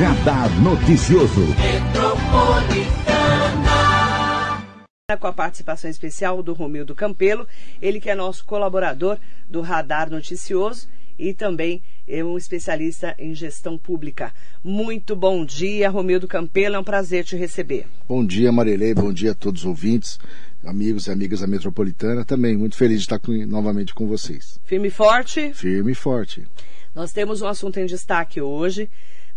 Radar Noticioso. Com a participação especial do Romildo Campelo, ele que é nosso colaborador do Radar Noticioso e também é um especialista em gestão pública. Muito bom dia, Romildo Campelo, é um prazer te receber. Bom dia, Marilei, bom dia a todos os ouvintes, amigos e amigas da Metropolitana. Também muito feliz de estar com, novamente com vocês. Firme e forte? Firme e forte. Nós temos um assunto em destaque hoje.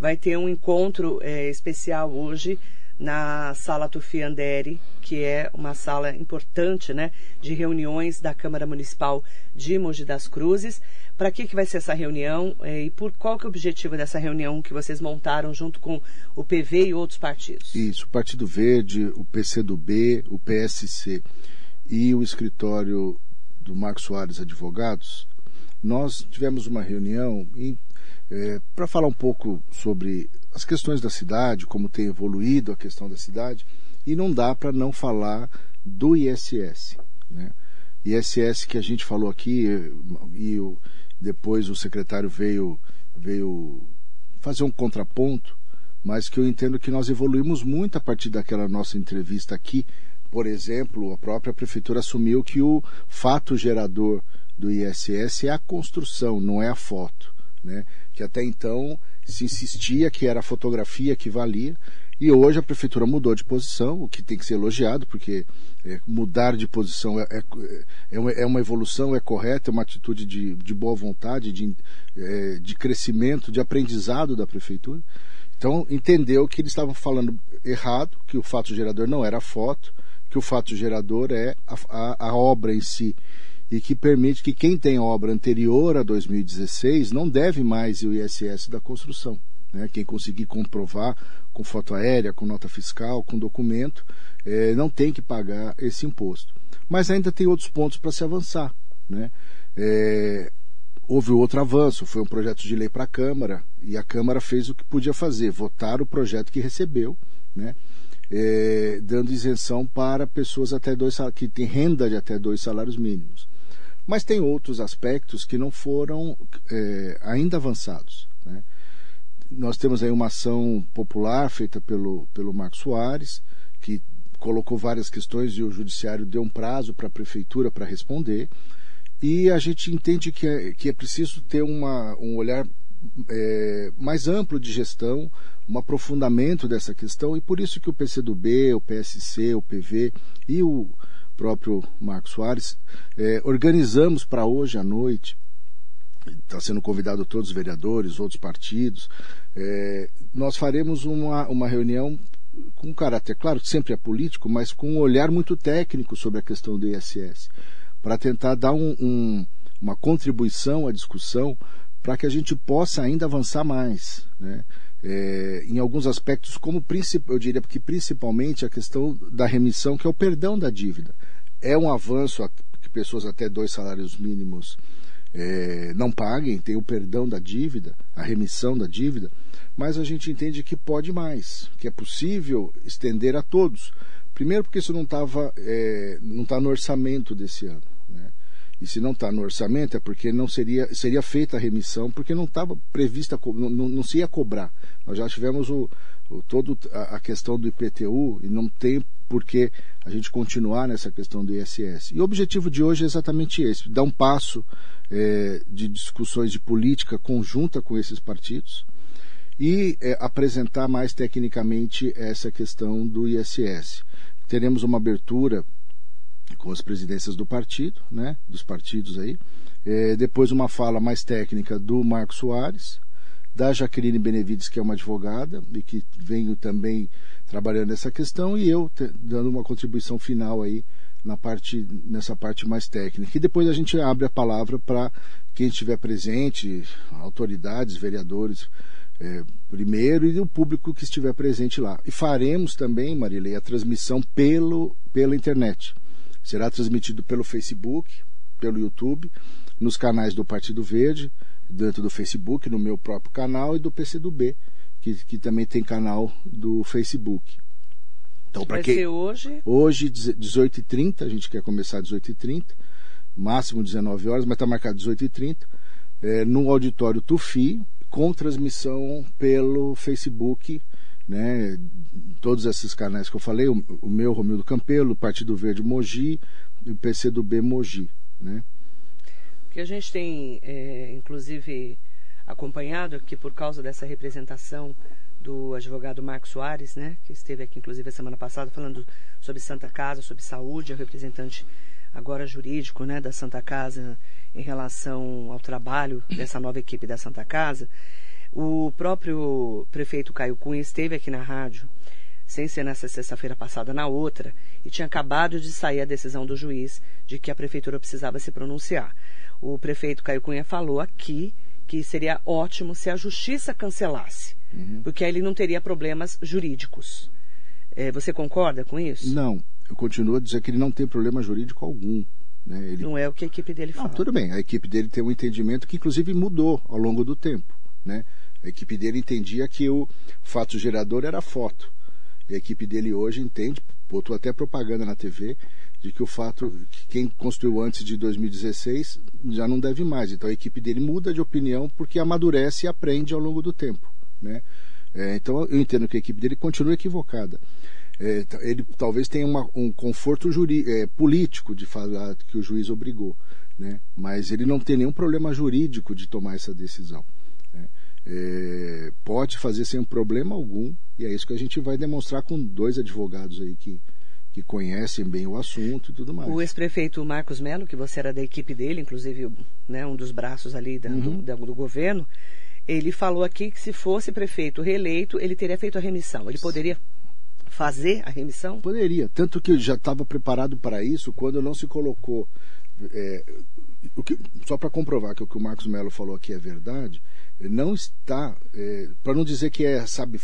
Vai ter um encontro é, especial hoje na Sala Tufi Andere, que é uma sala importante, né, de reuniões da Câmara Municipal de Mogi das Cruzes. Para que, que vai ser essa reunião é, e por qual que é o objetivo dessa reunião que vocês montaram junto com o PV e outros partidos? Isso, o Partido Verde, o PCdoB, o PSC e o escritório do Marcos Soares Advogados, nós tivemos uma reunião é, para falar um pouco sobre as questões da cidade, como tem evoluído a questão da cidade, e não dá para não falar do ISS. Né? ISS que a gente falou aqui, e depois o secretário veio, veio fazer um contraponto, mas que eu entendo que nós evoluímos muito a partir daquela nossa entrevista aqui. Por exemplo, a própria prefeitura assumiu que o fato gerador do ISS é a construção, não é a foto. Né? Que até então se insistia que era a fotografia que valia, e hoje a prefeitura mudou de posição, o que tem que ser elogiado, porque é, mudar de posição é, é, é, uma, é, uma, evolução, é correta, é uma atitude de, de boa vontade, de, é, de crescimento, de aprendizado da prefeitura. Então, entendeu que eles estavam falando errado, que o fato gerador não era a foto, que o fato gerador é a, a, a obra em si e que permite que quem tem obra anterior a 2016 não deve mais o ISS da construção. Né? Quem conseguir comprovar com foto aérea, com nota fiscal, com documento, é, não tem que pagar esse imposto. Mas ainda tem outros pontos para se avançar. Né? É, houve outro avanço, foi um projeto de lei para a Câmara, e a Câmara fez o que podia fazer, votar o projeto que recebeu, né? É, dando isenção para pessoas até dois que têm renda de até dois salários mínimos. Mas tem outros aspectos que não foram é, ainda avançados. Né? Nós temos aí uma ação popular feita pelo, pelo Marcos Soares, que colocou várias questões e o judiciário deu um prazo para a prefeitura para responder. E a gente entende que é, que é preciso ter uma, um olhar é, mais amplo de gestão, um aprofundamento dessa questão, e por isso que o PCdoB, o PSC, o PV e o, próprio Marcos Soares, é, organizamos para hoje à noite, está sendo convidado todos os vereadores, outros partidos, é, nós faremos uma, uma reunião com caráter, claro, sempre é político, mas com um olhar muito técnico sobre a questão do ISS, para tentar dar um, um, uma contribuição à discussão para que a gente possa ainda avançar mais. Né? É, em alguns aspectos, como eu diria que principalmente a questão da remissão, que é o perdão da dívida. É um avanço que pessoas até dois salários mínimos é, não paguem, tem o perdão da dívida, a remissão da dívida, mas a gente entende que pode mais, que é possível estender a todos. Primeiro porque isso não estava, é, não está no orçamento desse ano. E se não está no orçamento é porque não seria, seria feita a remissão, porque não estava prevista, não, não, se ia cobrar. Nós já tivemos o, o todo a, a, questão do IPTU e não tem por que a gente continuar nessa questão do ISS. E o objetivo de hoje é exatamente esse: dar um passo é, de discussões de política conjunta com esses partidos e é, apresentar mais tecnicamente essa questão do ISS. Teremos uma abertura com as presidências do partido, né, dos partidos aí. É, depois uma fala mais técnica do Marcos Soares, da Jaqueline Benevides, que é uma advogada e que venho também trabalhando nessa questão, e eu dando uma contribuição final aí na parte, nessa parte mais técnica. E depois a gente abre a palavra para quem estiver presente, autoridades, vereadores, é, primeiro, e o público que estiver presente lá. E faremos também, Marilei, a transmissão pelo, pela internet. Será transmitido pelo Facebook, pelo YouTube, nos canais do Partido Verde, dentro do Facebook, no meu próprio canal e do PCdoB, que, que também tem canal do Facebook. Então, para quem hoje? Hoje 18h30, a gente quer começar às 18h30, máximo 19 horas, mas está marcado 18h30, é, no auditório Tufi, com transmissão pelo Facebook, né? Todos esses canais que eu falei, o, o meu Romildo Campelo, Partido Verde Mogi e o PCdoB Mogi, né? Que a gente tem, é, inclusive, acompanhado que por causa dessa representação do advogado Marcos Soares, né, que esteve aqui inclusive a semana passada falando sobre Santa Casa, sobre saúde, é o representante agora jurídico, né, da Santa Casa em relação ao trabalho dessa nova equipe da Santa Casa. O próprio prefeito Caio Cunha esteve aqui na rádio, sem ser nessa sexta-feira passada, na outra, e tinha acabado de sair a decisão do juiz de que a prefeitura precisava se pronunciar. O prefeito Caio Cunha falou aqui que seria ótimo se a justiça cancelasse, uhum. porque aí ele não teria problemas jurídicos. É, você concorda com isso? Não, eu continuo a dizer que ele não tem problema jurídico algum. Né? Ele... Não é o que a equipe dele fala. Não, tudo bem, a equipe dele tem um entendimento que inclusive mudou ao longo do tempo. Né? A equipe dele entendia que o fato gerador era foto. E a equipe dele hoje entende, botou até propaganda na TV, de que o fato que quem construiu antes de 2016 já não deve mais. Então a equipe dele muda de opinião porque amadurece e aprende ao longo do tempo. Né? É, então eu entendo que a equipe dele continua equivocada. É, ele talvez tenha uma, um conforto juri, é, político de falar que o juiz obrigou, né? mas ele não tem nenhum problema jurídico de tomar essa decisão. É, pode fazer sem problema algum, e é isso que a gente vai demonstrar com dois advogados aí que, que conhecem bem o assunto e tudo mais. O ex-prefeito Marcos Melo, que você era da equipe dele, inclusive né, um dos braços ali da, uhum. do, do, governo, ele falou aqui que se fosse prefeito reeleito, ele teria feito a remissão. Ele poderia fazer a remissão? Poderia, tanto que já estava preparado para isso quando não se colocou. É, que, só para comprovar que o que o Marcos Melo falou aqui é verdade, não está, é, para não dizer que é, sabe,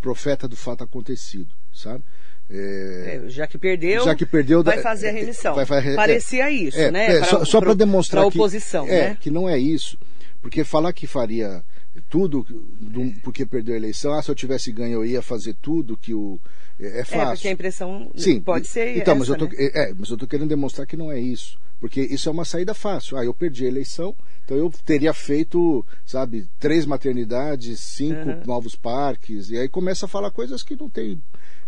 profeta do fato acontecido, sabe? É, é, já que perdeu, já que perdeu vai fazer a é, remissão. Vai, vai, Parecia isso, né? Pra, só, para demonstrar a oposição, que, né? que não é isso, porque falar que faria tudo do, porque perdeu a eleição, ah, se eu tivesse ganho eu ia fazer tudo que o é, fácil. É porque a impressão Sim, pode ser então, essa, mas eu tô, né? é, mas eu tô querendo demonstrar que não é isso. Porque isso é uma saída fácil. Ah, eu perdi a eleição, então eu teria feito, sabe, três maternidades, cinco uhum. novos parques, e aí começa a falar coisas que não tem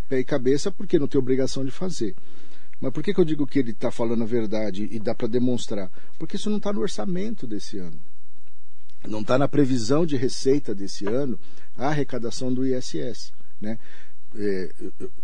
pé e cabeça porque não tem obrigação de fazer. Mas por que, que eu digo que ele está falando a verdade e dá para demonstrar? Porque isso não está no orçamento desse ano. Não está na previsão de receita desse ano a arrecadação do ISS. Né? É,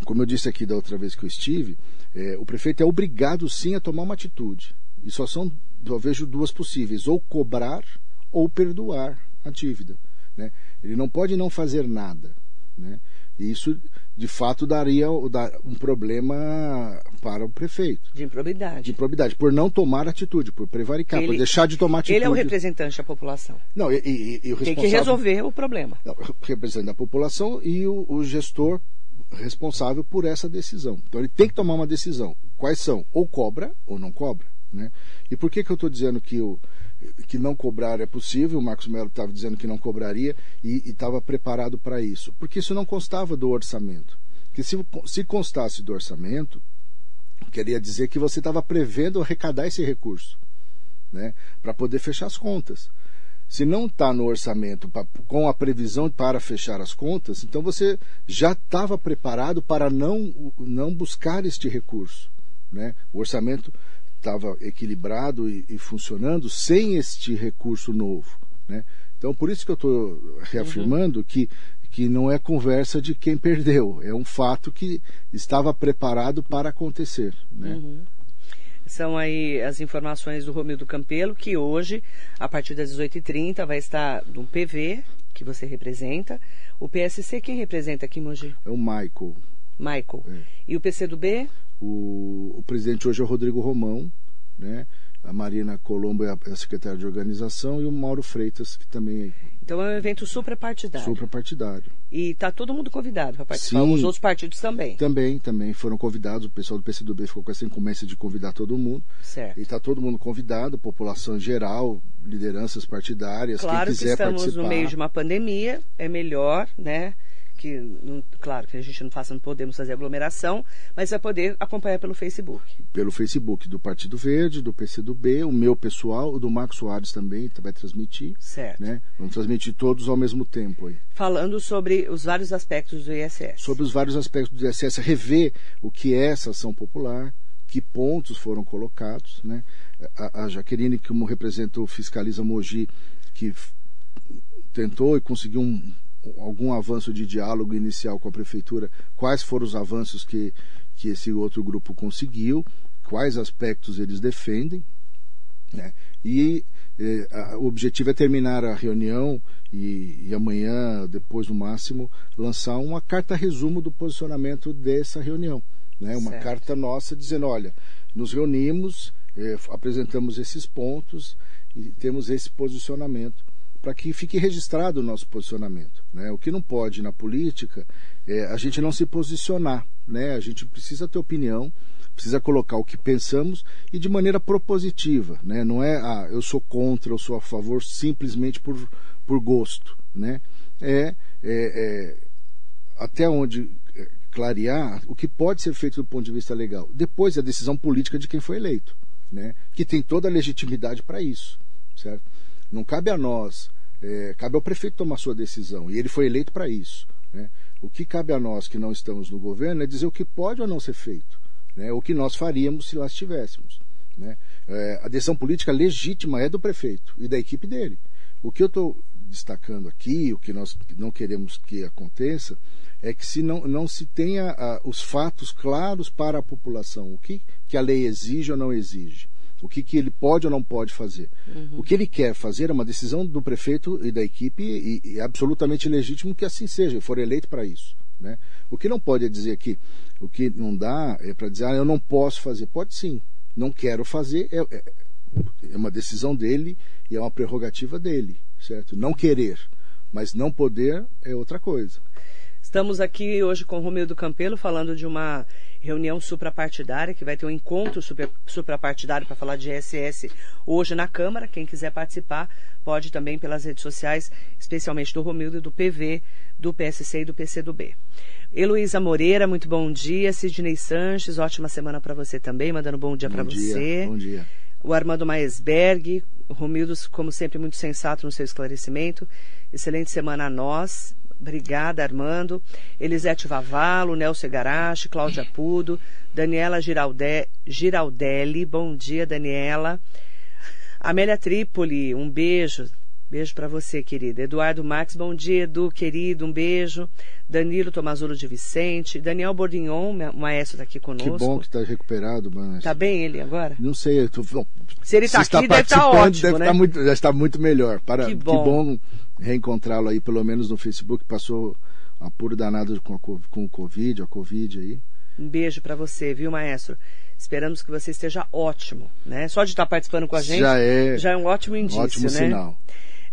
como eu disse aqui da outra vez que eu estive, é, o prefeito é obrigado sim a tomar uma atitude. E só são, eu vejo duas possíveis: ou cobrar ou perdoar a dívida. Né? Ele não pode não fazer nada. Né? E isso, de fato, daria um problema para o prefeito. De improbidade. De improbidade, por não tomar atitude, por prevaricar, ele, por deixar de tomar atitude. Ele é o representante da população. Não, e, e, e o Tem que resolver o problema. Não, o representante da população e o, o gestor responsável por essa decisão. Então ele tem que tomar uma decisão. Quais são? Ou cobra ou não cobra. Né? E por que, que eu estou dizendo que, o, que não cobrar é possível? O Marcos Melo estava dizendo que não cobraria e estava preparado para isso. Porque isso não constava do orçamento. Que se, se constasse do orçamento, queria dizer que você estava prevendo arrecadar esse recurso né? para poder fechar as contas. Se não está no orçamento pra, com a previsão para fechar as contas, então você já estava preparado para não, não buscar este recurso. Né? O orçamento estava equilibrado e, e, funcionando sem este recurso novo. Né? Então, por isso que eu estou reafirmando uhum. que, que não é conversa de quem perdeu, é um fato que estava preparado para acontecer. Né? Uhum. São aí as informações do Romildo Campelo, que hoje, a partir das 18h30, vai estar no PV, que você representa. O PSC, quem representa aqui, Mogi? É o Michael. Michael. É. E o PCdoB? O, o presidente hoje é o Rodrigo Romão, né? A Marina Colombo é a, é secretária de organização e o Mauro Freitas, que também então é um evento suprapartidário. Suprapartidário. E está todo mundo convidado para participar, Sim, os outros partidos também. Também, também foram convidados. O pessoal do PCdoB ficou com essa incumbência de convidar todo mundo. Certo. E está todo mundo convidado, população geral, lideranças partidárias, claro quem quiser que estamos participar. no meio de uma pandemia, é melhor, né? Que, não, claro, que a gente não faça, não podemos fazer aglomeração, mas vai poder acompanhar pelo Facebook. Pelo Facebook do Partido Verde, do PCdoB, o meu pessoal, o do Marcos Soares também vai transmitir. Certo. Né? Vamos transmitir todos ao mesmo tempo aí. Falando sobre os vários aspectos do ISS. Sobre os vários aspectos do ISS, rever o que é essa ação popular, que pontos foram colocados, né? A, a Jaqueline, como representa o Fiscaliza Mogi, que tentou e conseguiu um, algum avanço de diálogo inicial com a prefeitura, quais foram os avanços que, que esse outro grupo conseguiu, quais aspectos eles defendem, né? E eh, a, o objetivo é terminar a reunião e, e, amanhã, depois no máximo, lançar uma carta resumo do posicionamento dessa reunião. Né? Uma Certo. carta nossa dizendo, olha, nos reunimos, eh, apresentamos esses pontos e temos esse posicionamento para que fique registrado o nosso posicionamento. Né? O que não pode na política é a gente não se posicionar. Né? A gente precisa ter opinião, precisa colocar o que pensamos e de maneira propositiva. Né? Não é, ah, eu sou contra, eu sou a favor simplesmente por, por gosto. Né? É, é, é até onde é, clarear o que pode ser feito do ponto de vista legal. Depois a decisão política de quem foi eleito, né? que tem toda a legitimidade para isso. Certo? Não cabe a nós, é, cabe ao prefeito tomar sua decisão, e ele foi eleito para isso. Né? O que cabe a nós que não estamos no governo é dizer o que pode ou não ser feito, né? o que nós faríamos se lá estivéssemos. Né? É, a decisão política legítima é do prefeito e da equipe dele. O que eu estou destacando aqui, o que nós não queremos que aconteça, é que se não, não se tenha ah, os fatos claros para a população, o que, que a lei exige ou não exige o que, que ele pode ou não pode fazer. Uhum. O que ele quer fazer é uma decisão do prefeito e da equipe e, e é absolutamente legítimo que assim seja, for eleito para isso. Né? O que não pode é dizer que o que não dá é para dizer, ah, eu não posso fazer. Pode sim, não quero fazer, é, é, é uma decisão dele e é uma prerrogativa dele, certo? Não querer, mas não poder é outra coisa. Estamos aqui hoje com o Romildo Campelo falando de uma reunião suprapartidária, que vai ter um encontro super, suprapartidário para falar de ISS hoje na Câmara. Quem quiser participar pode também pelas redes sociais, especialmente do Romildo e do PV, do PSC e do PCdoB. Heloísa Moreira, muito bom dia. Sidney Sanches, ótima semana para você também, mandando bom dia para você. Bom dia. O Armando Maesberg, Romildo, como sempre, muito sensato no seu esclarecimento. Excelente semana a nós. Obrigada, Armando. Elisete Vavalo, Nelson Garache, Cláudia Pudo, Daniela Giralde, Giraldelli. Bom dia, Daniela. Amélia Trípoli, um beijo. Beijo para você, querida. Eduardo Marques, bom dia, Edu, querido, um beijo. Danilo Tomazulo de Vicente. Daniel Bordignon, maestro, está aqui conosco. Que bom que está recuperado, mano. Tá bem ele agora? Não sei. Tô, bom, se ele está aqui, deve estar tá ótimo, deve né? Tá muito, já está muito melhor. Para, que bom, que bom reencontrá-lo aí, pelo menos no Facebook. Passou apuro danado com, a, com o Covid, a Covid aí. Um beijo para você, viu, maestro? Esperamos que você esteja ótimo, né? Só de estar participando com a gente já é, já é um ótimo indício, um ótimo né? sinal.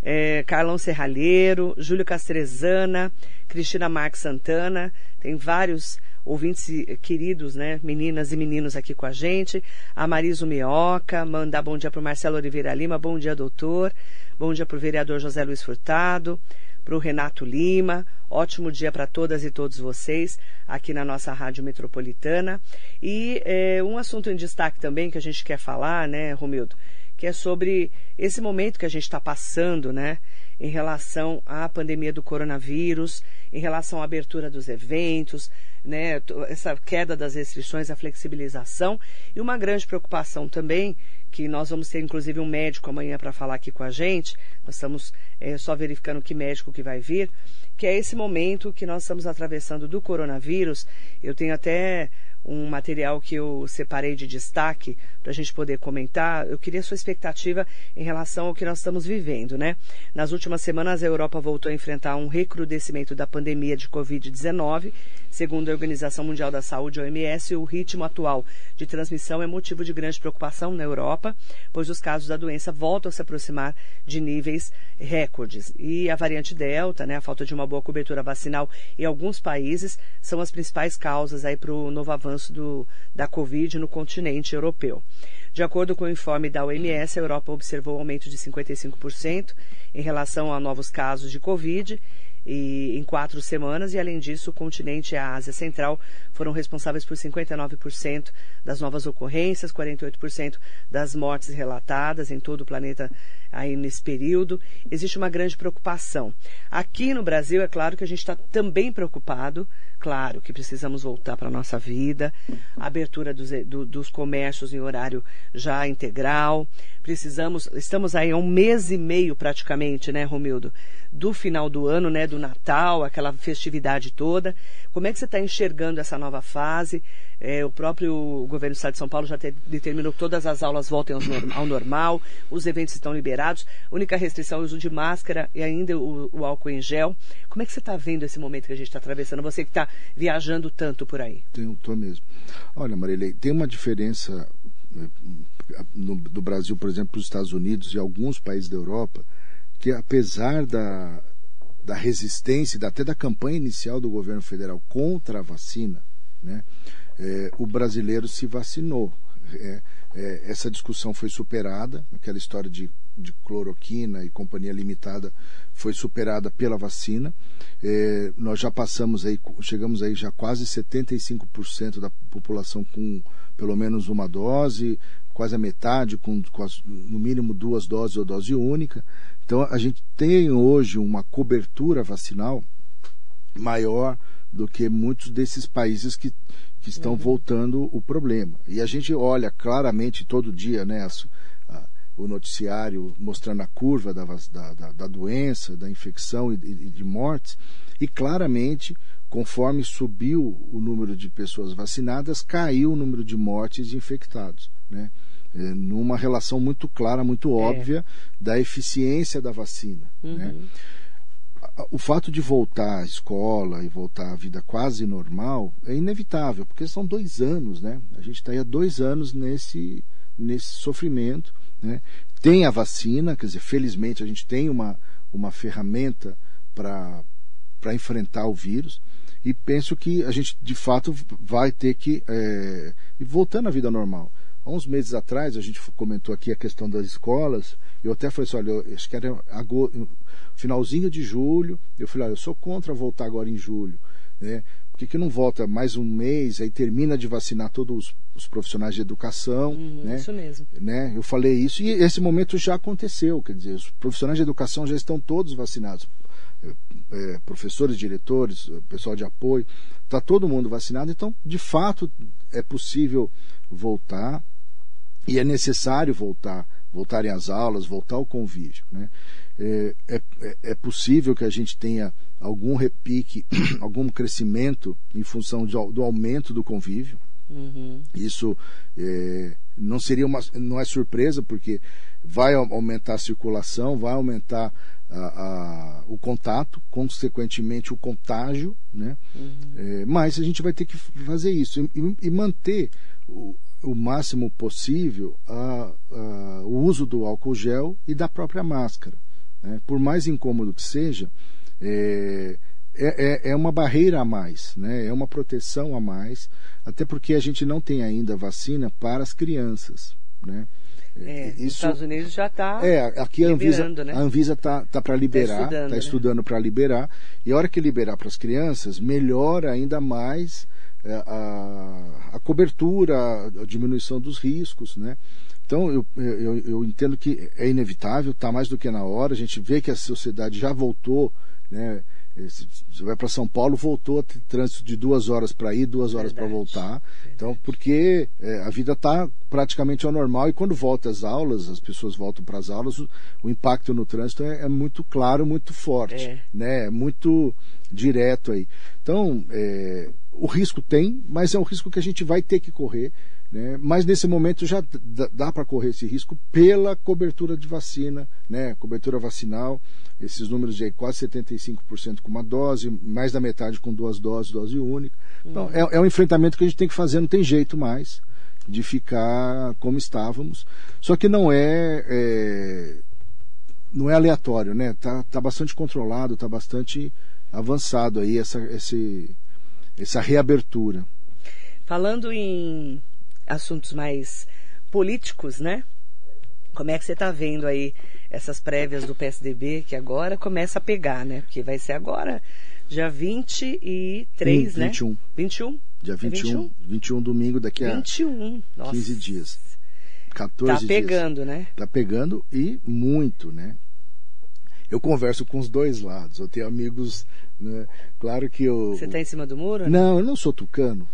É, Carlão Serralheiro, Júlio Castrezana, Cristina Marques Santana, tem vários ouvintes queridos, né, meninas e meninos aqui com a gente. A Mariso Mioca, mandar bom dia para o Marcelo Oliveira Lima, bom dia, doutor. Bom dia para o vereador José Luiz Furtado, para o Renato Lima. Ótimo dia para todas e todos vocês aqui na nossa Rádio Metropolitana. E é, um assunto em destaque também que a gente quer falar, né, Romildo? que é sobre esse momento que a gente está passando, né, em relação à pandemia do coronavírus, em relação à abertura dos eventos, né, essa queda das restrições, a flexibilização e uma grande preocupação também que nós vamos ter inclusive um médico amanhã para falar aqui com a gente. Nós estamos é, só verificando que médico que vai vir, que é esse momento que nós estamos atravessando do coronavírus. Eu tenho até um material que eu separei de destaque para a gente poder comentar. Eu queria sua expectativa em relação ao que nós estamos vivendo, né? Nas últimas semanas, a Europa voltou a enfrentar um recrudescimento da pandemia de Covid-19. Segundo a Organização Mundial da Saúde, OMS, o ritmo atual de transmissão é motivo de grande preocupação na Europa, pois os casos da doença voltam a se aproximar de níveis recordes. E a variante Delta, né, a falta de uma boa cobertura vacinal em alguns países, são as principais causas aí para o novo avanço do, da Covid no continente europeu. De acordo com o informe da OMS, a Europa observou um aumento de 55% em relação a novos casos de Covid e, em quatro semanas, e além disso, o continente e a Ásia Central foram responsáveis por 59% das novas ocorrências, 48% das mortes relatadas em todo o planeta aí nesse período. Existe uma grande preocupação. Aqui no Brasil, é claro que a gente está também preocupado, claro que precisamos voltar para a nossa vida, abertura dos, do, dos comércios em horário já integral, precisamos, estamos aí há um mês e meio praticamente, né, Romildo, do final do ano, né, do Natal, aquela festividade toda. Como é que você está enxergando essa nova fase? É, o próprio governo do Estado de São Paulo já te, determinou que todas as aulas voltem ao, normal, os eventos estão liberados, única restrição é o uso de máscara e ainda o, o álcool em gel. Como é que você está vendo esse momento que a gente está atravessando? Você que está viajando tanto por aí. Estou mesmo. Olha, Marilei, tem uma diferença né, no, do Brasil, por exemplo, para os Estados Unidos e alguns países da Europa, que apesar da, da resistência, até da campanha inicial do governo federal contra a vacina, né, é, o brasileiro se vacinou. É, é, essa discussão foi superada, aquela história de, de, cloroquina e companhia limitada foi superada pela vacina. É, nós já passamos aí, chegamos aí já quase 75% da população com pelo menos uma dose, quase a metade com, com as, no mínimo duas doses ou dose única. Então a gente tem hoje uma cobertura vacinal maior do que muitos desses países que, que estão uhum. voltando o problema. E a gente olha claramente todo dia né, a, a, o noticiário mostrando a curva da, da, da doença, da infecção e, e de mortes, e claramente, conforme subiu o número de pessoas vacinadas, caiu o número de mortes e infectados. Né? É, numa relação muito clara, muito é. óbvia é. da eficiência da vacina. Uhum. Né? o fato de voltar à escola e voltar à vida quase normal é inevitável, porque são dois anos, né? A gente está aí há dois anos nesse, nesse sofrimento. Né? Tem a vacina, quer dizer, felizmente a gente tem uma, uma ferramenta para enfrentar o vírus. E penso que a gente de fato vai ter que é, ir voltando à vida normal. Há uns meses atrás, a gente comentou aqui a questão das escolas, eu até falei assim, olha, eu acho que era finalzinho de julho, eu falei, olha, eu sou contra voltar agora em julho, né? Por que, que não volta mais um mês, aí termina de vacinar todos os, os profissionais de educação, uhum, né? Isso mesmo. Né? Eu falei isso e esse momento já aconteceu, quer dizer, os profissionais de educação já estão todos vacinados. É, professores, diretores, pessoal de apoio, está todo mundo vacinado, então de fato é possível voltar e é necessário voltar, voltarem às aulas, voltar ao convívio. Né? É, é, é, possível que a gente tenha algum repique, algum crescimento em função de, do aumento do convívio. Uhum. Isso é, não seria uma, não é surpresa porque vai aumentar a circulação, vai aumentar a, a, o contato, consequentemente o contágio, né? Uhum. É, mas a gente vai ter que fazer isso e, e manter o, o máximo possível a, o uso do álcool gel e da própria máscara. Né? Por mais incômodo que seja, é, é, é, é uma barreira a mais, né? é uma proteção a mais, até porque a gente não tem ainda vacina para as crianças. Né? É, Isso, nos Estados Unidos já está. É, aqui a Anvisa né? a Anvisa está tá para liberar, está estudando, tá estudando né? para liberar. E a hora que liberar para as crianças, melhora ainda mais é, a, a cobertura, a diminuição dos riscos, né? Então, eu, eu, eu entendo que é inevitável, está mais do que na hora. A gente vê que a sociedade já voltou, né? Você vai para São Paulo, voltou a ter trânsito de duas horas para ir, duas horas para voltar. Verdade. Então, porque é, a vida está praticamente ao normal e quando volta às aulas, as pessoas voltam para as aulas, o, o, impacto no trânsito é, é, muito claro, muito forte, é. né? É muito direto aí. Então, é, o risco tem, mas é um risco que a gente vai ter que correr. Né? Mas nesse momento já dá para correr esse risco pela cobertura de vacina, né? cobertura vacinal, esses números de aí, quase 75% com uma dose, mais da metade com duas doses, dose única. Então, uhum. é, é um enfrentamento que a gente tem que fazer, não tem jeito mais de ficar como estávamos. Só que não é, é não é aleatório, né? Tá, tá bastante controlado, tá bastante avançado aí essa, esse, essa reabertura. Falando em assuntos mais políticos, né? Como é que você está vendo aí essas prévias do PSDB, que agora começa a pegar, né? Porque vai ser agora, dia 23, Hum, né? 21. 21? Dia É 21, 21 domingo, daqui a 21. Nossa. 15 dias. 14 Tá dias. pegando, né? Tá pegando e muito, né? Eu converso com os dois lados. Eu tenho amigos, né? Claro que eu. Você tá em cima do muro? né? Não, eu não sou tucano.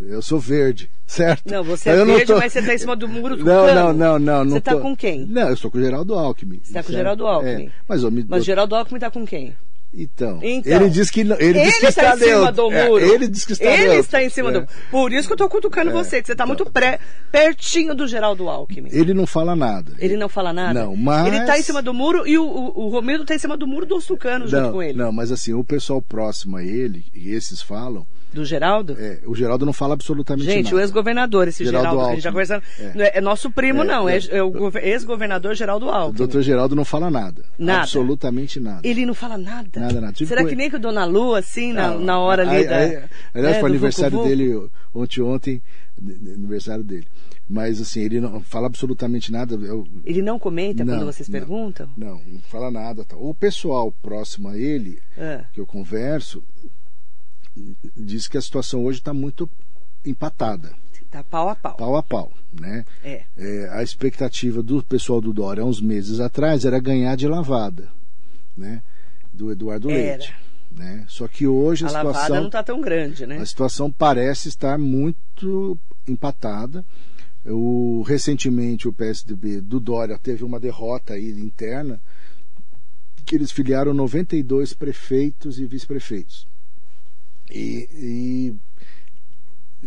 Eu sou verde, certo? Não, você é Eu verde, tô- mas você tá em cima do muro Não, tucano. não, não, não. Você não tá tô- com quem? Não, eu estou com o Geraldo Alckmin. Você tá com o certo? Geraldo Alckmin. É, mas eu me Mas Geraldo Alckmin tá com quem? Então, Então. ele diz que não, ele, Ele, diz que está está em cima do É, muro. ele diz que está Ele neutro. está em cima É. do Por isso que eu tô cutucando você, que você tá muito pré, pertinho do Geraldo Alckmin. Ele não fala nada. Ele não fala nada? Não, mas- Ele tá em cima do muro e o, o, o Romildo tá em cima do muro dos tucanos junto não, com ele. não, mas assim, o pessoal próximo a ele, e esses falam, Do Geraldo? é, o Geraldo não fala absolutamente Gente, nada. o ex-governador, esse Geraldo Geraldo, que a gente já conversando. É. Não é, é nosso primo, É, não. É, é. é o gover- ex-governador Geraldo O Alckmin. doutor Geraldo não fala nada. Nada. Absolutamente nada. Ele não fala nada. Nada, nada. Tipo, Será que nem que o Dona Lu, assim, na, na hora ali aí- da. aí- Aliás, né, foi aniversário Vucu dele ontem, ontem, aniversário dele. Mas assim, ele não fala absolutamente nada. Eu- Ele não comenta Não, quando vocês não. perguntam? não, não fala nada. Tal. O pessoal próximo a ele, Ah. que eu converso, diz que a situação hoje está muito empatada, Tá pau a pau. pau a pau, né? É. É, a expectativa do pessoal do Dória há uns meses atrás era ganhar de lavada, né? Do Eduardo Era. Leite. Né? Só que hoje a, A lavada situação não tá tão grande, né? a situação parece estar muito empatada. O, recentemente o PSDB do Dória teve uma derrota aí interna que eles filiaram 92 prefeitos e vice-prefeitos. E, e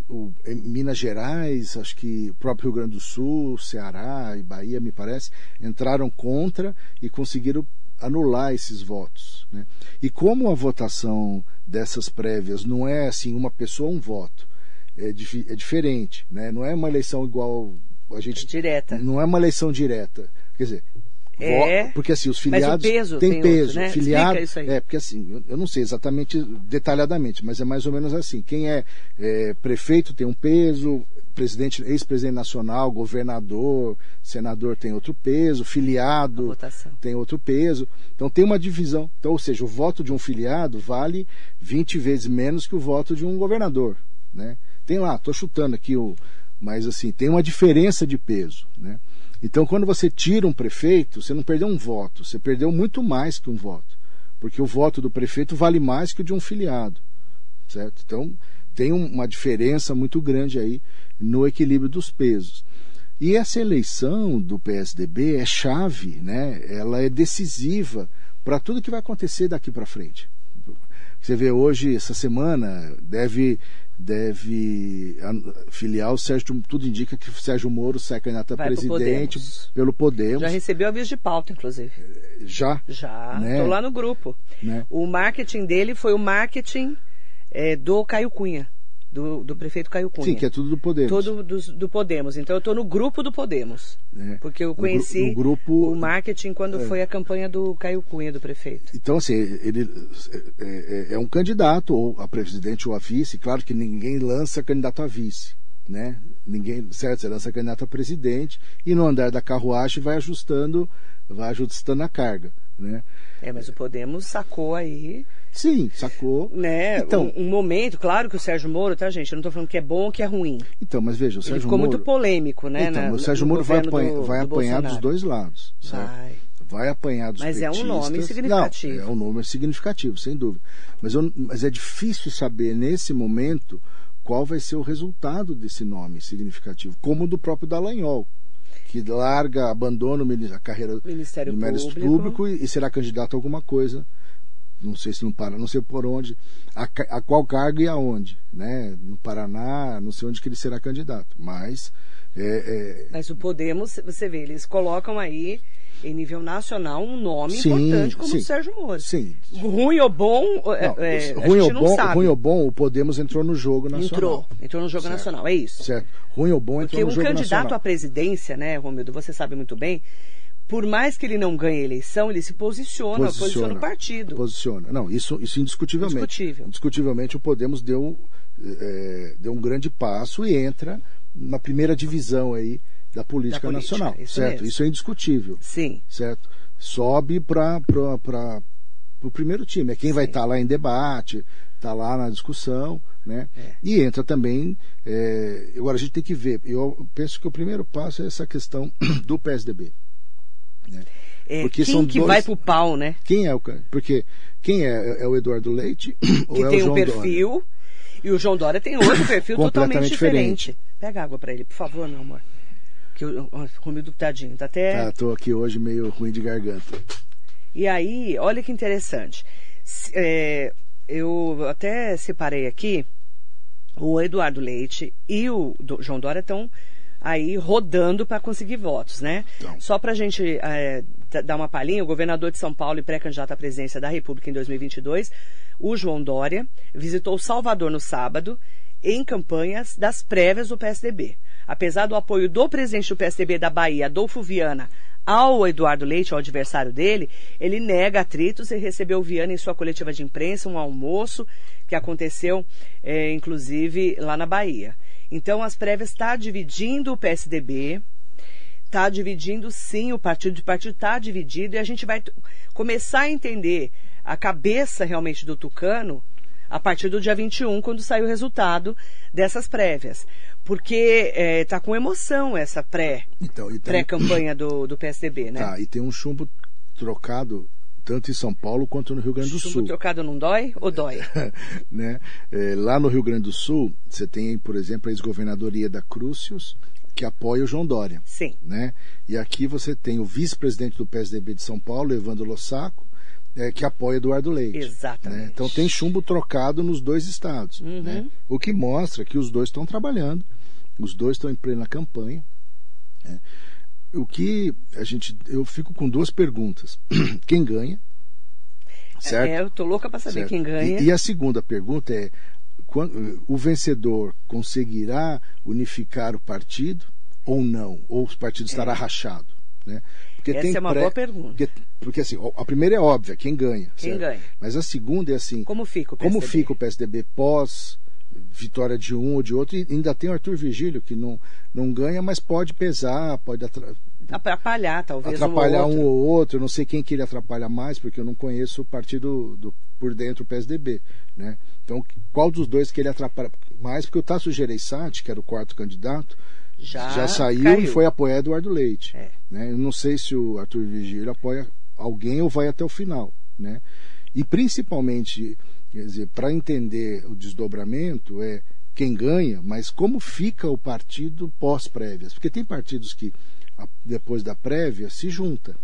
o- Minas Gerais, acho que o próprio Rio Grande do Sul, Ceará e Bahia, me parece, entraram contra e conseguiram anular esses votos. Né? E como a votação dessas prévias não é assim uma pessoa um voto, é, é diferente, né? não é uma eleição igual a gente Direta. não é uma eleição direta, quer dizer É, porque assim os filiados peso tem outro, peso, né? Explica filiado é porque assim eu- não sei exatamente detalhadamente, mas é mais ou menos assim. Quem é, é, prefeito tem um peso, presidente, ex-presidente nacional, governador, senador tem outro peso, filiado tem outro peso. Então tem uma divisão. Então, ou seja, o voto de um filiado vale 20 vezes menos que o voto de um governador, né? Tem lá, estou chutando aqui o, mas assim tem uma diferença de peso, né? Então, quando você tira um prefeito, você não perdeu um voto, você perdeu muito mais que um voto, porque o voto do prefeito vale mais que o de um filiado, certo? Então tem um- uma diferença muito grande aí no equilíbrio dos pesos. E essa eleição do PSDB é chave, né? Ela é decisiva para tudo que vai acontecer daqui para frente. Você vê hoje, essa semana, deve deve filiar o Sérgio, tudo indica que o Sérgio Moro sai candidato a Vai presidente Podemos. pelo Podemos. Já recebeu aviso de pauta, inclusive. Já, Já. Né? Tô lá no grupo. né? O marketing dele foi o marketing é, do Caio Cunha, do, do prefeito Caio Cunha. Sim, que é tudo do Podemos. Todo do, do Podemos. Então eu tô no grupo do Podemos. né? Porque eu gru- conheci no grupo- o marketing quando É. foi a campanha do Caio Cunha, do prefeito. Então, assim, ele é, é- é um candidato, ou a presidente ou a vice. Claro que ninguém lança candidato a vice, né? Ninguém, certo? Você lança candidato a presidente e no andar da carruagem vai ajustando, vai ajustando a carga, né? É, mas o Podemos sacou aí, Sim, sacou. né, Então- um, um momento, claro que o Sérgio Moro, tá, gente? Eu não tô falando que é bom ou que é ruim. Então, mas veja, o Ele Sérgio ficou Moro... muito polêmico, né? então, na- o Sérgio Moro vai, apanha- do- vai do apanhar dos Bolsonaro. dois lados, certo? Vai. vai apanhar dos Mas é um petistas. nome significativo. Não, é um nome significativo, sem dúvida. Mas, eu- mas é difícil saber nesse momento qual vai ser o resultado desse nome significativo, como o do próprio Dallagnol, que larga, abandona a carreira Ministério do Ministério Público. Público e, e será candidato a alguma coisa. Não sei se no Paraná, não sei por onde, a, a qual cargo e aonde, né? No Paraná, não sei onde que ele será candidato, mas é, é, Mas o Podemos, você vê, eles colocam aí, em nível nacional, um nome Sim, importante como sim. o Sérgio Moro. sim, Ruim ou bom, é, Não, é, a ruim, gente ou não bom, sabe. ruim ou bom, o Podemos entrou no jogo nacional. Entrou, entrou no jogo Certo. nacional, é isso. Certo. Ruim ou bom Porque entrou no um jogo candidato nacional. à presidência, né, Romildo, você sabe muito bem, por mais que ele não ganhe a eleição, ele se posiciona, posiciona, o partido. Posiciona. Não, isso, isso indiscutivelmente. Indiscutível. Indiscutivelmente o Podemos deu, eh, deu um grande passo e entra na primeira divisão aí da política, Da política, nacional. isso certo? mesmo. Isso é indiscutível. Sim. Certo? sobe para o primeiro time. É quem Sim. vai estar tá lá em debate, está lá na discussão, né? É. E entra também. É, agora a gente tem que ver. Eu penso que o primeiro passo é essa questão do PSDB. Né? É, Porque quem são que dois... vai pro pau, né? Quem é o Porque quem é? É o Eduardo Leite? Que é tem um perfil. Dória? E o João Dória tem outro perfil totalmente diferente. diferente. Pega água para ele, por favor, meu amor. Que o Romildo, tadinho, tá até. Tá, tô aqui hoje meio ruim de garganta. E aí, olha que interessante. É, eu até separei aqui o Eduardo Leite e o João Dória estão aí rodando para conseguir votos, né? Então. Só para a gente é, dar uma palhinha, o governador de São Paulo e pré-candidato à presidência da República em 2022, o João Dória, visitou Salvador no sábado em campanhas das prévias do PSDB. Apesar do apoio do presidente do PSDB da Bahia, Adolfo Viana, ao Eduardo Leite, ao adversário dele, ele nega atritos e recebeu Viana em sua coletiva de imprensa, um almoço que aconteceu, é, inclusive, lá na Bahia. Então, as prévias está dividindo o PSDB, está dividindo sim o partido, o partido está dividido e a gente vai começar a entender a cabeça realmente do Tucano a partir do dia 21, quando sai o resultado dessas prévias. Porque está é, com emoção essa pré, então, pré-campanha do, do PSDB, né? Tá, e tem um chumbo trocado tanto em São Paulo quanto no Rio Grande do Chumbo Sul. trocado não dói ou dói? né? É, lá no Rio Grande do Sul, você tem, por exemplo, a ex-governadoria da Crucius, que apoia o João Dória. Sim. Né? E aqui você tem o vice-presidente do PSDB de São Paulo, Evandro Lossaco, é, que apoia Eduardo Leite. Exatamente. Né? Então tem chumbo trocado nos dois estados. Uhum. Né? O que mostra que os dois estão trabalhando, os dois estão em plena campanha. Né? O que a gente. Eu fico com duas perguntas. Quem ganha? Certo? É, eu tô louca para saber certo. quem ganha. E, e a segunda pergunta é: quando, o vencedor conseguirá unificar o partido ou não? Ou o partido estará é. rachado? Né? Porque Essa é uma pré... boa pergunta. Porque, porque, assim, a primeira é óbvia, quem ganha. Quem certo? ganha. Mas a segunda é assim. Como fica o PSDB? Como fica o PSDB pós vitória de um ou de outro? E ainda tem o Arthur Vigílio, que não, não ganha, mas pode pesar, pode atra... atrapalhar, talvez. Atrapalhar um, um ou outro. Eu não sei quem que ele atrapalha mais, porque eu não conheço o partido do, por dentro, o PSDB. Né? Então, qual dos dois que ele atrapalha mais? Porque o Tasso Gereissati, que era o quarto candidato, já, já saiu caiu. e foi apoiar Eduardo Leite. É. Né? Eu não sei se o Arthur Vigílio apoia alguém ou vai até o final. Né? E principalmente, quer dizer, para entender o desdobramento, é quem ganha, mas como fica o partido pós-prévias. Porque tem partidos que, depois da prévia, se junta,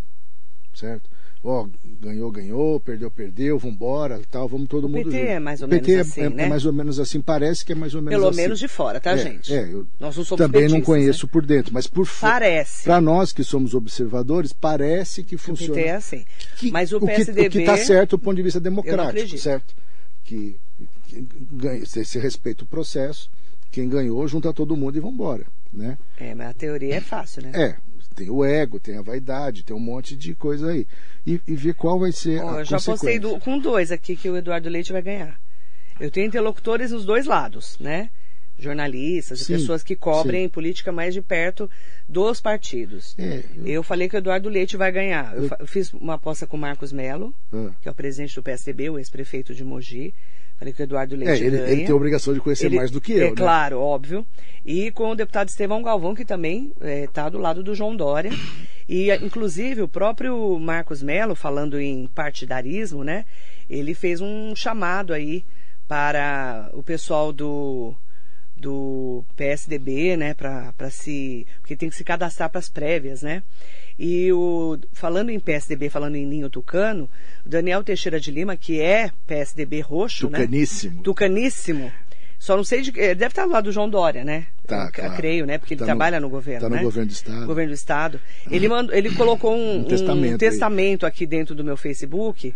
certo? Ó, ganhou, ganhou, perdeu, perdeu, vambora, tal, vamos todo o mundo PT junto. é mais ou menos PT assim, é, né? é mais ou menos assim, parece que é mais ou menos Pelo assim. menos de fora, tá, é, gente? É, eu nós não somos também não conheço né? por dentro, mas por fora. Parece. Para nós que somos observadores, parece que funciona. O PT é assim. Que, mas o, o PSDB... O que está certo do ponto de vista democrático, certo? Que, que ganha, se respeita o processo, quem ganhou junta todo mundo e vambora, né? É, mas a teoria é fácil, né? É, tem o ego, tem a vaidade, tem um monte de coisa aí. E, e ver qual vai ser oh, a Eu já postei do, com dois aqui que o Eduardo Leite vai ganhar. Eu tenho interlocutores nos dois lados, né? Jornalistas sim, e pessoas que cobrem sim. política mais de perto dos partidos. É, eu... eu... falei que o Eduardo Leite vai ganhar. Eu, eu fiz uma aposta com o Marcos Melo, ah. que é o presidente do PSDB, o ex-prefeito de Mogi. Falei que o Eduardo Leite é, ele, ganha. ele tem a obrigação de conhecer ele, mais do que eu, é, né? Claro, óbvio. E com o deputado Estevão Galvão, que também está é, do lado do João Dória. E, inclusive, o próprio Marcos Melo, falando em partidarismo, né? Ele fez um chamado aí para o pessoal do, do PSDB, né? Para se. Porque tem que se cadastrar para as prévias, né? E o, falando em PSDB, falando em Ninho Tucano, Daniel Teixeira de Lima, que é PSDB roxo, Tucaníssimo. né? Tucaníssimo. Só não sei de. Deve estar do lado do João Dória, né? Tá, claro. creio, né? Porque ele tá trabalha no, no governo. Está no né? governo do Estado. Governo do Estado. Ele, mandou, ele colocou um, um testamento, um testamento aqui dentro do meu Facebook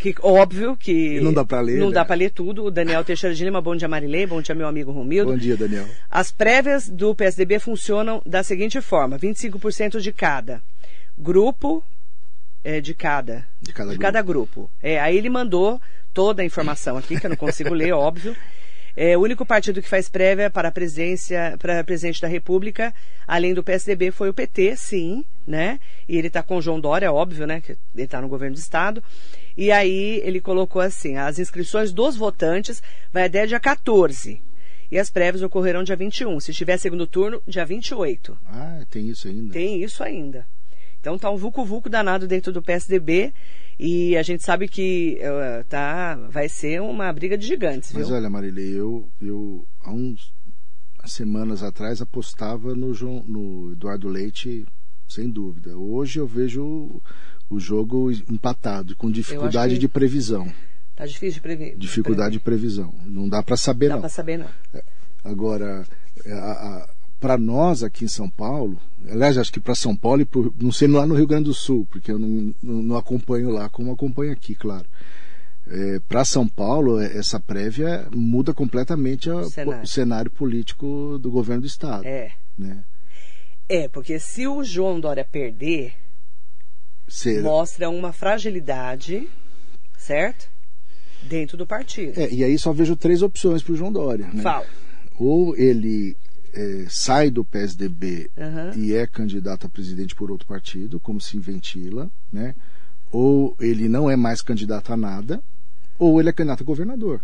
que óbvio que e não dá para ler não né? dá para ler tudo. O Daniel Teixeira de Lima bom dia Marilei bom dia meu amigo Romildo. Bom dia Daniel. As prévias do PSDB funcionam da seguinte forma. 25% de cada grupo é, de cada de cada de grupo. cada grupo. É aí ele mandou toda a informação aqui que eu não consigo ler óbvio. É, o único partido que faz prévia para a presidência, para presidente da República, além do PSDB, foi o PT, sim, né? E ele está com o João Dória, óbvio, né? Que ele está no governo do estado. E aí ele colocou assim: as inscrições dos votantes vai até dia 14. E as prévias ocorrerão dia 21. Se tiver segundo turno, dia 28. Ah, tem isso ainda. Tem isso ainda. Então tá um vulco-vulco danado dentro do PSDB e a gente sabe que uh, tá, vai ser uma briga de gigantes, Mas viu? olha, Marília, eu, eu há uns semanas atrás apostava no, João, no Eduardo Leite, sem dúvida. Hoje eu vejo o, o jogo empatado, com dificuldade de previsão. Tá difícil de prever. Dificuldade de previsão. Não dá para saber, Dá não. pra saber, não. Agora, para nós aqui em São Paulo, aliás, acho que para São Paulo e pro, não sei lá no Rio Grande do Sul, porque eu não, não, não acompanho lá como acompanho aqui, claro. É, para São Paulo, é, essa prévia muda completamente a- cenário. o cenário político do governo do estado. É. Né? É, porque se o João Dória perder, mostra uma fragilidade, certo? Dentro do partido. é, e aí só vejo três opções para o João Dória. Né? Fala. Ou ele é, sai do PSDB Aham. e é candidato a presidente por outro partido, como se ventila, né? Ou ele não é mais candidato a nada, ou ele é candidato a governador,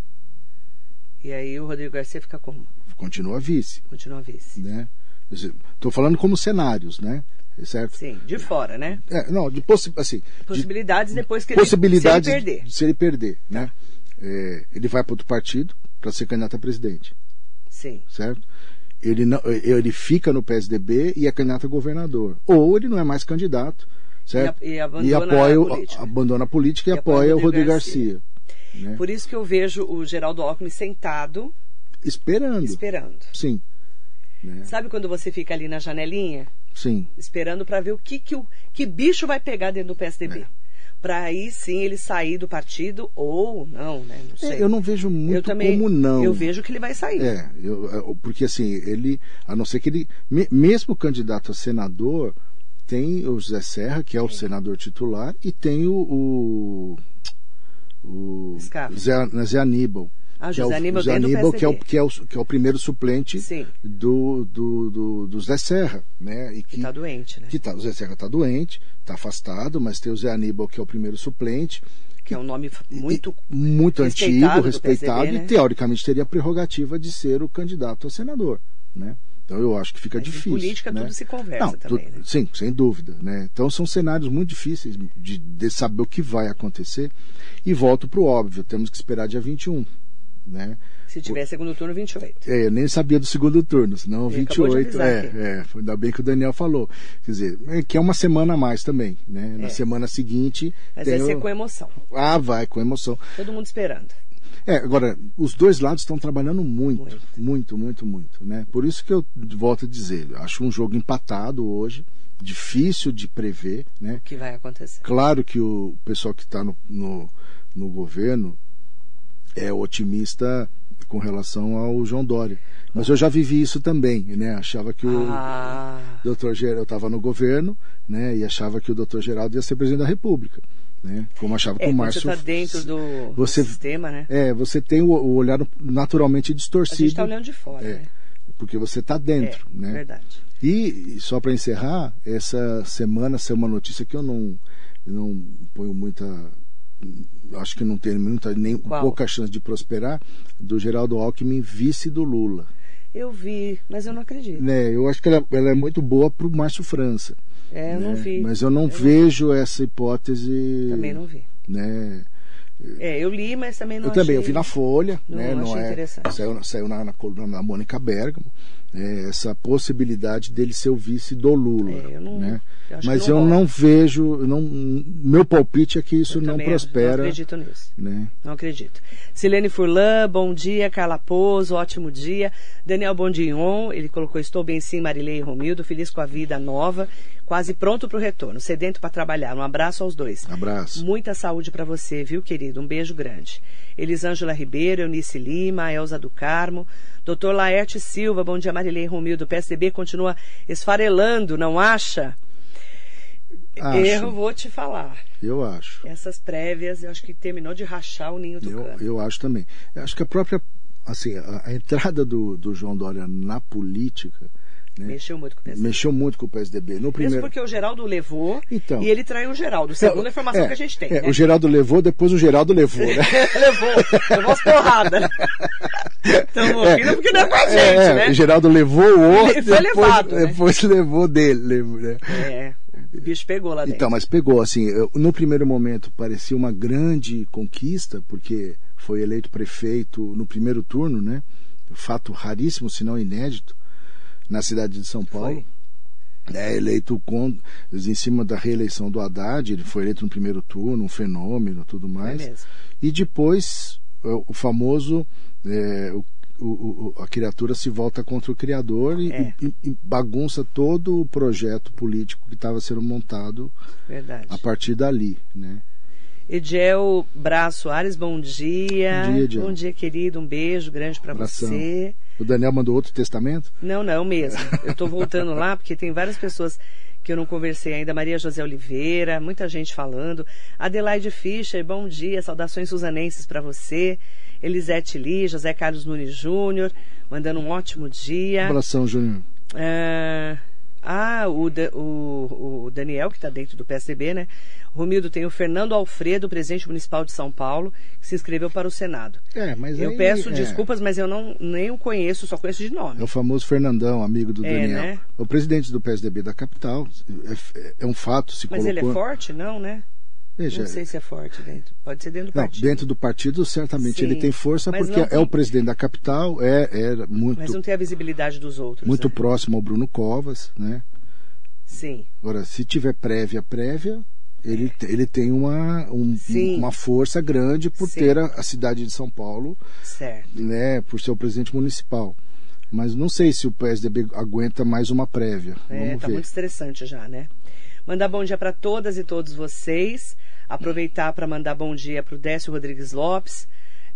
E aí o Rodrigo Garcia fica como? continua vice, Continua vice. né? Estou falando como cenários, né? Certo? Sim, de fora, né? É, não, de possi assim, de Possibilidades depois que ele, possibilidades se ele perder. de se ele perder, né? É, ele vai para outro partido para ser candidato a presidente, Sim. certo? Ele não, ele fica no PSDB e é candidato a governador, ou ele não é mais candidato, certo? E a- e abandona apoia a abandona a política e, E apoia apoia o Rodrigo Rodrigo Garcia, né? Por isso que eu vejo o Geraldo Alckmin sentado, esperando, esperando. sim, né? Sabe quando você fica ali na janelinha, sim. esperando para ver o que, que, o, que bicho vai pegar dentro do PSDB? É. Para aí sim ele sair do partido ou não, né? Não sei. É, eu não vejo muito Eu também, como não. Eu vejo que ele vai sair. É, eu- eu- porque assim, ele, a não ser que ele, me- mesmo candidato a senador, tem o José Serra, que é o senador titular, e tem o. o, o. Zé, Zé Aníbal. Ah, que é José o, Aníbal Aníbal, que é, o, que, é o, que é o primeiro suplente do, do, do, do Zé Serra, né? E Que tá doente, né? que tá, o Zé Serra está doente, está afastado, mas tem o Zé Aníbal, que é o primeiro suplente, Que é um nome muito. e- muito respeitado antigo, do respeitado, PSDB, e né? teoricamente teria a prerrogativa de ser o candidato a senador, né? Então eu acho que fica Mas em difícil. política né? tudo se conversa Não, também, né? Sim, sem dúvida, né? Então são cenários muito difíceis de, de saber o que vai acontecer. E volto para o óbvio, temos que esperar dia 21, né? Se tiver segundo turno, 28. É, eu nem sabia do segundo turno, senão Ele acabou de 28. avisar É, aqui. é, ainda bem que o Daniel falou. Quer dizer, é que é uma semana a mais também, né? Na É. semana seguinte. Mas vai ser o- com emoção. Ah, vai, com emoção. Todo mundo esperando. É, agora, os dois lados estão trabalhando muito, Muito. muito, muito, muito, né? Por isso que eu volto a dizer, acho um jogo empatado hoje, difícil de prever, né? O que vai acontecer? Claro que o pessoal que está no, no, no governo é otimista com relação ao João Dória. Mas eu já vivi isso também, né? Achava que o Ah, doutor Geraldo estava no governo, né? E achava que o doutor Geraldo ia ser presidente da República, né? Como achava que é, o Márcio... você está dentro do, do você- sistema, né? É, você tem o, o olhar naturalmente A distorcido. gente está olhando de fora, É, né? porque você está dentro, é, né? Verdade. E, e só para encerrar, essa semana saiu uma notícia que eu não, eu não ponho muita. Acho que não tem muita, nem Qual? pouca chance de prosperar, do Geraldo Alckmin, vice do Lula. Eu vi, mas eu não acredito. Né, eu acho que ela, ela é muito boa para o Márcio França. É, eu não né, vi. Mas eu não Eu vejo essa hipótese. Também não vi. Né, É, eu li, mas também não eu também, eu achei- vi na Folha, Não né, não achei é, interessante. saiu, saiu na, na coluna da Mônica Bergamo, né, essa possibilidade dele ser o vice do Lula. É, eu não- né? eu Mas não eu rola. não vejo, não, meu palpite é que isso Eu não prospera. Não acredito nisso. né? Não acredito. Silene Furlan, bom dia. Carla Pozo, ótimo dia. Daniel Bondignon, ele colocou: Estou bem sim, Marilei e Romildo, feliz com a vida nova, quase pronto para o retorno, sedento para trabalhar. Um abraço aos dois. Abraço. Muita saúde para você, viu, querido? Um beijo grande. Elisângela Ribeiro, Eunice Lima, Elza do Carmo, Doutor Laerte Silva, bom dia, Marilei Romildo. O PSDB continua esfarelando, não acha? Acho. Eu vou te falar. Eu acho. Essas prévias, eu acho que terminou de rachar o ninho do Eu, cano. eu acho também. Eu acho que a própria assim, a, a entrada do, do João Dória na política Né? Mexeu muito com o PSDB. Mexeu muito com o PSDB. No primeiro... Mesmo porque o Geraldo levou Então. e ele traiu o Geraldo. Segundo a informação É, que a gente tem. é, né? O Geraldo levou, depois o Geraldo levou, né? levou. Levou as porradas. Estamos ouvindo porque não é com a gente, É, né? O Geraldo levou o outro, Ele foi depois, levado, né? depois levou dele. né? É, o bicho pegou lá dentro. Então, mas pegou, assim, no primeiro momento parecia uma grande conquista, porque foi eleito prefeito no primeiro turno, né? Fato raríssimo, se não inédito, na cidade de São Paulo. É eleito com, em cima da reeleição do Haddad, ele foi eleito no primeiro turno, um fenômeno, tudo mais. mesmo. E depois o, o famoso é, o, o- o- a criatura se volta contra o criador e, É. e- e bagunça todo o projeto político que estava sendo montado Verdade. a partir dali, né? Ediel Braz Soares, bom dia. Bom dia, Ediel. Bom dia, querido. Um beijo grande Abração. você. O Daniel mandou outro testamento? Não, não mesmo. Eu tô voltando lá porque tem várias pessoas que eu não conversei ainda. Maria José Oliveira, muita gente falando. Adelaide Fischer, bom dia. Saudações susanenses para você. Elisete Lee, José Carlos Nunes Júnior, mandando um ótimo dia. Abração, Júnior. Ah, ah, o, o- o Daniel, que está dentro do PSDB, né? Romildo tem o Fernando Alfredo, presidente municipal de São Paulo, que se inscreveu para o Senado. É, mas Eu aí, peço é, desculpas, mas eu não nem o conheço, só conheço de nome. É o famoso Fernandão, amigo do É, Daniel. né? O presidente do PSDB da capital. É, é um fato, se Mas ele colocou. é forte? Não, né? Veja, não sei se é forte dentro. Pode ser dentro do Não, partido. dentro do partido, certamente Sim, ele tem força, porque é tem- o presidente da capital, é, é muito, Mas não tem a visibilidade dos outros. muito né? próximo ao Bruno Covas, né? Sim. Agora, se tiver prévia, prévia, ele, ele tem uma, um- uma força grande por Sim. ter a, a cidade de São Paulo, Certo. né? Por ser o presidente municipal. Mas não sei se o PSDB aguenta mais uma prévia. É, Vamos tá ver. muito estressante já, né? Mandar bom dia para todas e todos vocês. Aproveitar para mandar bom dia para o Décio Rodrigues Lopes.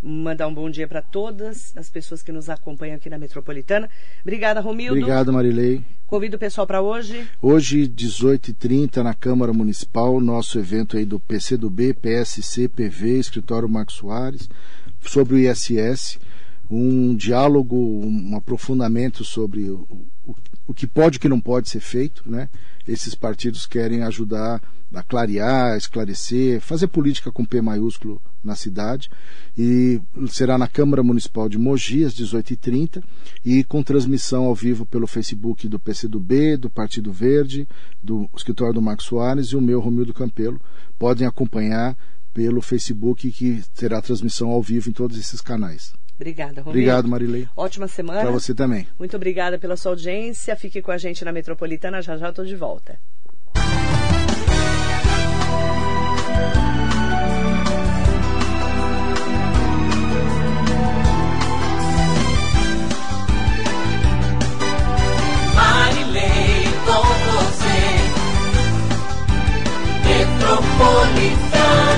Mandar um bom dia para todas as pessoas que nos acompanham aqui na Metropolitana. Obrigada, Romildo. Obrigado, Marilei. Convido o pessoal para hoje. Hoje, 18h30, na Câmara Municipal, nosso evento aí do PCdoB, PSC, PV, Escritório Marcos Soares, sobre o ISS, um diálogo, um aprofundamento sobre o, o, o que pode e o que não pode ser feito, né? Esses partidos querem ajudar a clarear, esclarecer, fazer política com P maiúsculo na cidade. E será na Câmara Municipal de Mogi, às 18h30, e com transmissão ao vivo pelo Facebook do PCdoB, do Partido Verde, do escritório do Marcos Soares e o meu Romildo Campelo. Podem acompanhar pelo Facebook, que terá transmissão ao vivo em todos esses canais. Obrigada, Romildo. Obrigado, Marilei. Ótima semana. Para você também. Muito obrigada pela sua audiência. Fique com a gente na Metropolitana. Já já estou de volta. Μητροπολιτάν